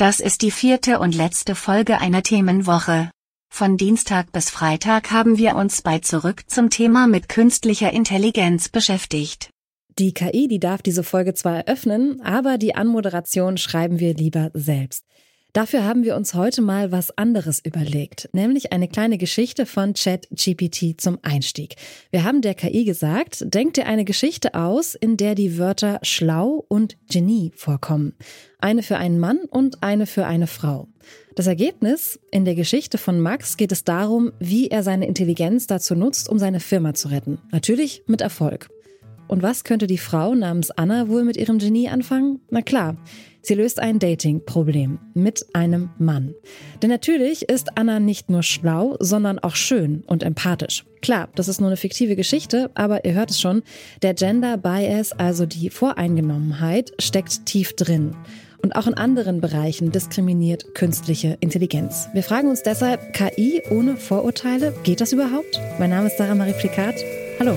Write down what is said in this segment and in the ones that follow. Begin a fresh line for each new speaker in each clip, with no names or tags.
Das ist die vierte und letzte Folge einer Themenwoche. Von Dienstag bis Freitag haben wir uns bei Zurück zum Thema mit künstlicher Intelligenz beschäftigt.
Die KI, die darf diese Folge zwar eröffnen, aber die Anmoderation schreiben wir lieber selbst. Dafür haben wir uns heute mal was anderes überlegt, nämlich eine kleine Geschichte von ChatGPT zum Einstieg. Wir haben der KI gesagt, denk dir eine Geschichte aus, in der die Wörter schlau und Genie vorkommen. Eine für einen Mann und eine für eine Frau. Das Ergebnis? In der Geschichte von Max geht es darum, wie er seine Intelligenz dazu nutzt, um seine Firma zu retten. Natürlich mit Erfolg. Und was könnte die Frau namens Anna wohl mit ihrem Genie anfangen? Na klar, Sie löst ein Dating-Problem mit einem Mann. Denn natürlich ist Anna nicht nur schlau, sondern auch schön und empathisch. Klar, das ist nur eine fiktive Geschichte, aber ihr hört es schon, der Gender Bias, also die Voreingenommenheit, steckt tief drin. Und auch in anderen Bereichen diskriminiert künstliche Intelligenz. Wir fragen uns deshalb, KI ohne Vorurteile, geht das überhaupt? Mein Name ist Sarah Marie Plikat. Hallo.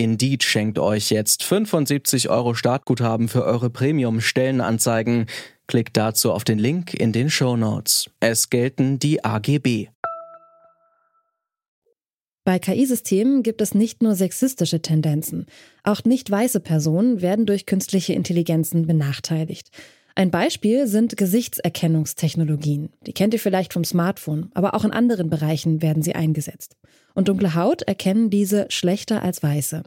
Indeed schenkt euch jetzt 75 Euro Startguthaben für eure Premium-Stellenanzeigen. Klickt dazu auf den Link in den Show Notes. Es gelten die AGB.
Bei KI-Systemen gibt es nicht nur sexistische Tendenzen. Auch nicht weiße Personen werden durch künstliche Intelligenzen benachteiligt. Ein Beispiel sind Gesichtserkennungstechnologien. Die kennt ihr vielleicht vom Smartphone, aber auch in anderen Bereichen werden sie eingesetzt und dunkle Haut erkennen diese schlechter als weiße.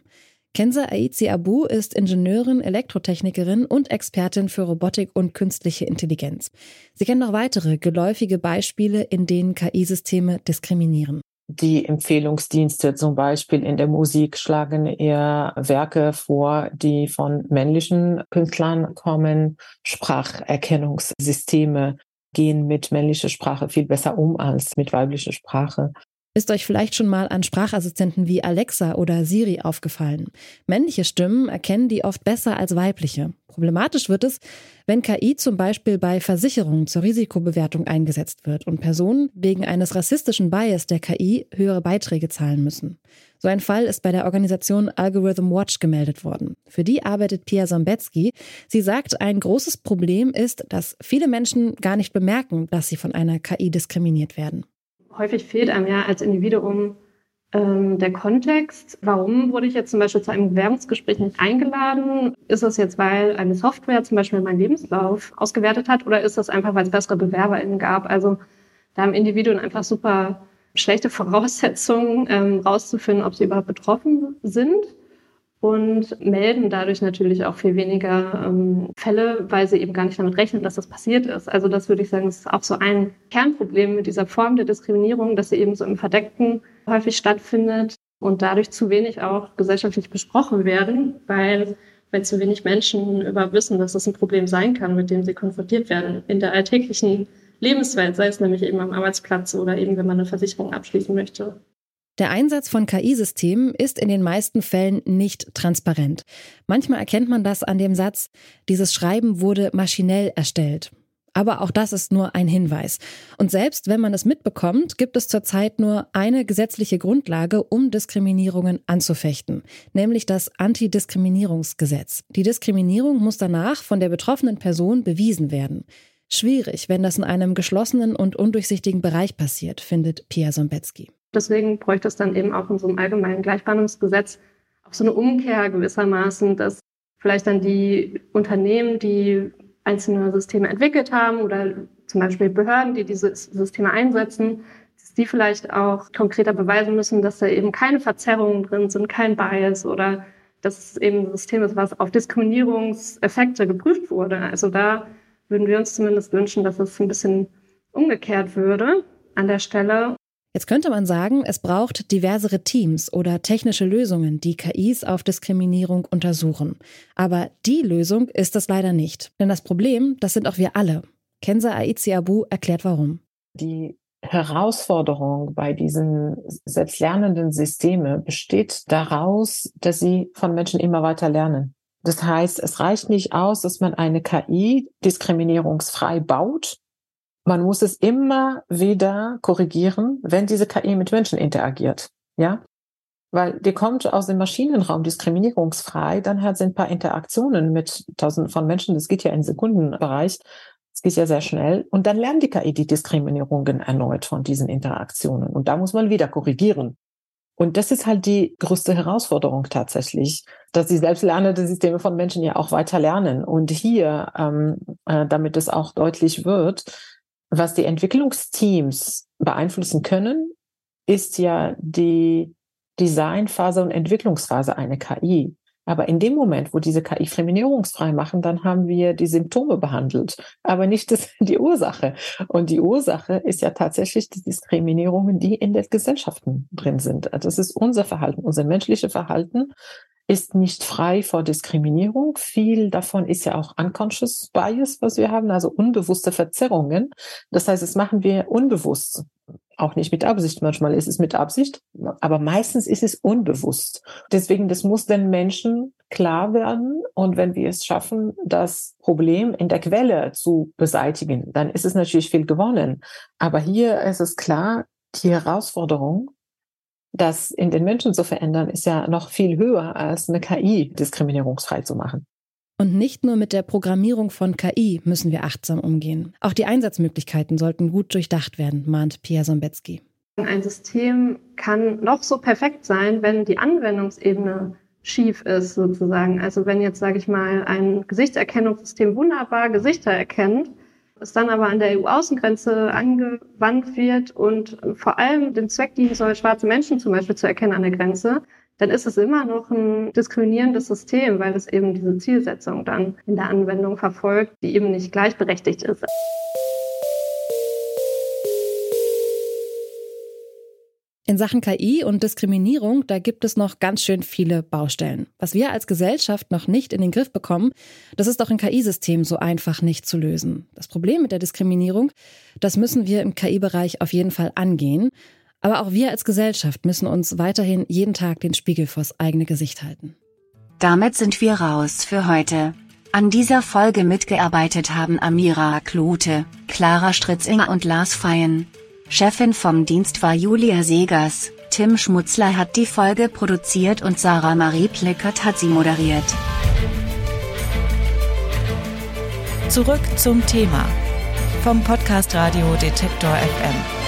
Kenza Aizi Abu ist Ingenieurin, Elektrotechnikerin und Expertin für Robotik und künstliche Intelligenz. Sie kennt noch weitere geläufige Beispiele, in denen KI-Systeme diskriminieren.
Die Empfehlungsdienste zum Beispiel in der Musik schlagen eher Werke vor, die von männlichen Künstlern kommen. Spracherkennungssysteme gehen mit männlicher Sprache viel besser um als mit weiblicher Sprache.
Ist euch vielleicht schon mal an Sprachassistenten wie Alexa oder Siri aufgefallen? Männliche Stimmen erkennen die oft besser als weibliche. Problematisch wird es, wenn KI zum Beispiel bei Versicherungen zur Risikobewertung eingesetzt wird und Personen wegen eines rassistischen Bias der KI höhere Beiträge zahlen müssen. So ein Fall ist bei der Organisation Algorithm Watch gemeldet worden. Für die arbeitet Pia Sombetsky. Sie sagt, ein großes Problem ist, dass viele Menschen gar nicht bemerken, dass sie von einer KI diskriminiert werden
häufig fehlt einem ja als Individuum ähm, der Kontext. Warum wurde ich jetzt zum Beispiel zu einem Bewerbungsgespräch nicht eingeladen? Ist das jetzt, weil eine Software zum Beispiel meinen Lebenslauf ausgewertet hat oder ist das einfach, weil es bessere BewerberInnen gab? Also da haben Individuen einfach super schlechte Voraussetzungen, ähm, rauszufinden, ob sie überhaupt betroffen sind und melden dadurch natürlich auch viel weniger ähm, Fälle, weil sie eben gar nicht damit rechnen, dass das passiert ist. Also das würde ich sagen, ist auch so ein Kernproblem mit dieser Form der Diskriminierung, dass sie eben so im Verdeckten häufig stattfindet und dadurch zu wenig auch gesellschaftlich besprochen werden, weil weil zu wenig Menschen über wissen, dass das ein Problem sein kann, mit dem sie konfrontiert werden in der alltäglichen Lebenswelt, sei es nämlich eben am Arbeitsplatz oder eben, wenn man eine Versicherung abschließen möchte.
Der Einsatz von KI-Systemen ist in den meisten Fällen nicht transparent. Manchmal erkennt man das an dem Satz, dieses Schreiben wurde maschinell erstellt. Aber auch das ist nur ein Hinweis. Und selbst wenn man es mitbekommt, gibt es zurzeit nur eine gesetzliche Grundlage, um Diskriminierungen anzufechten, nämlich das Antidiskriminierungsgesetz. Die Diskriminierung muss danach von der betroffenen Person bewiesen werden. Schwierig, wenn das in einem geschlossenen und undurchsichtigen Bereich passiert, findet Pia Sombetsky.
Deswegen bräuchte es dann eben auch in so einem allgemeinen Gleichbehandlungsgesetz auch so eine Umkehr gewissermaßen, dass vielleicht dann die Unternehmen, die einzelne Systeme entwickelt haben oder zum Beispiel Behörden, die diese Systeme einsetzen, dass die vielleicht auch konkreter beweisen müssen, dass da eben keine Verzerrungen drin sind, kein Bias oder dass es eben ein System ist, was auf Diskriminierungseffekte geprüft wurde. Also da würden wir uns zumindest wünschen, dass es ein bisschen umgekehrt würde an der Stelle
Jetzt könnte man sagen, es braucht diversere Teams oder technische Lösungen, die KIs auf Diskriminierung untersuchen. Aber die Lösung ist es leider nicht. Denn das Problem, das sind auch wir alle. Kenza Aizi Abu erklärt warum.
Die Herausforderung bei diesen selbstlernenden Systeme besteht daraus, dass sie von Menschen immer weiter lernen. Das heißt, es reicht nicht aus, dass man eine KI diskriminierungsfrei baut man muss es immer wieder korrigieren, wenn diese KI mit Menschen interagiert. Ja, weil die kommt aus dem Maschinenraum diskriminierungsfrei, dann hat sie ein paar Interaktionen mit tausenden von Menschen, das geht ja in Sekundenbereich, das geht ja sehr schnell, und dann lernt die KI die Diskriminierungen erneut von diesen Interaktionen. Und da muss man wieder korrigieren. Und das ist halt die größte Herausforderung tatsächlich, dass die selbstlernenden Systeme von Menschen ja auch weiter lernen. Und hier, ähm, äh, damit es auch deutlich wird, was die Entwicklungsteams beeinflussen können, ist ja die Designphase und Entwicklungsphase einer KI. Aber in dem Moment, wo diese KI diskriminierungsfrei machen, dann haben wir die Symptome behandelt, aber nicht das, die Ursache. Und die Ursache ist ja tatsächlich die Diskriminierungen, die in den Gesellschaften drin sind. Also das ist unser Verhalten, unser menschliches Verhalten, ist nicht frei vor Diskriminierung. Viel davon ist ja auch unconscious bias, was wir haben, also unbewusste Verzerrungen. Das heißt, das machen wir unbewusst. Auch nicht mit Absicht. Manchmal ist es mit Absicht, aber meistens ist es unbewusst. Deswegen, das muss den Menschen klar werden. Und wenn wir es schaffen, das Problem in der Quelle zu beseitigen, dann ist es natürlich viel gewonnen. Aber hier ist es klar, die Herausforderung das in den Menschen zu verändern, ist ja noch viel höher als eine KI diskriminierungsfrei zu machen.
Und nicht nur mit der Programmierung von KI müssen wir achtsam umgehen. Auch die Einsatzmöglichkeiten sollten gut durchdacht werden, mahnt Pierre Sombetzky.
Ein System kann noch so perfekt sein, wenn die Anwendungsebene schief ist, sozusagen. Also wenn jetzt, sage ich mal, ein Gesichtserkennungssystem wunderbar Gesichter erkennt, es dann aber an der EU-Außengrenze angewandt wird und vor allem den Zweck dienen soll, schwarze Menschen zum Beispiel zu erkennen an der Grenze, dann ist es immer noch ein diskriminierendes System, weil es eben diese Zielsetzung dann in der Anwendung verfolgt, die eben nicht gleichberechtigt ist.
In Sachen KI und Diskriminierung, da gibt es noch ganz schön viele Baustellen. Was wir als Gesellschaft noch nicht in den Griff bekommen, das ist auch in KI-Systemen so einfach nicht zu lösen. Das Problem mit der Diskriminierung, das müssen wir im KI-Bereich auf jeden Fall angehen. Aber auch wir als Gesellschaft müssen uns weiterhin jeden Tag den Spiegel vors eigene Gesicht halten.
Damit sind wir raus für heute. An dieser Folge mitgearbeitet haben Amira Klote, Clara Stritzinger und Lars Feyen. Chefin vom Dienst war Julia Segers, Tim Schmutzler hat die Folge produziert und Sarah Marie Plickert hat sie moderiert.
Zurück zum Thema vom Podcast Radio Detektor FM.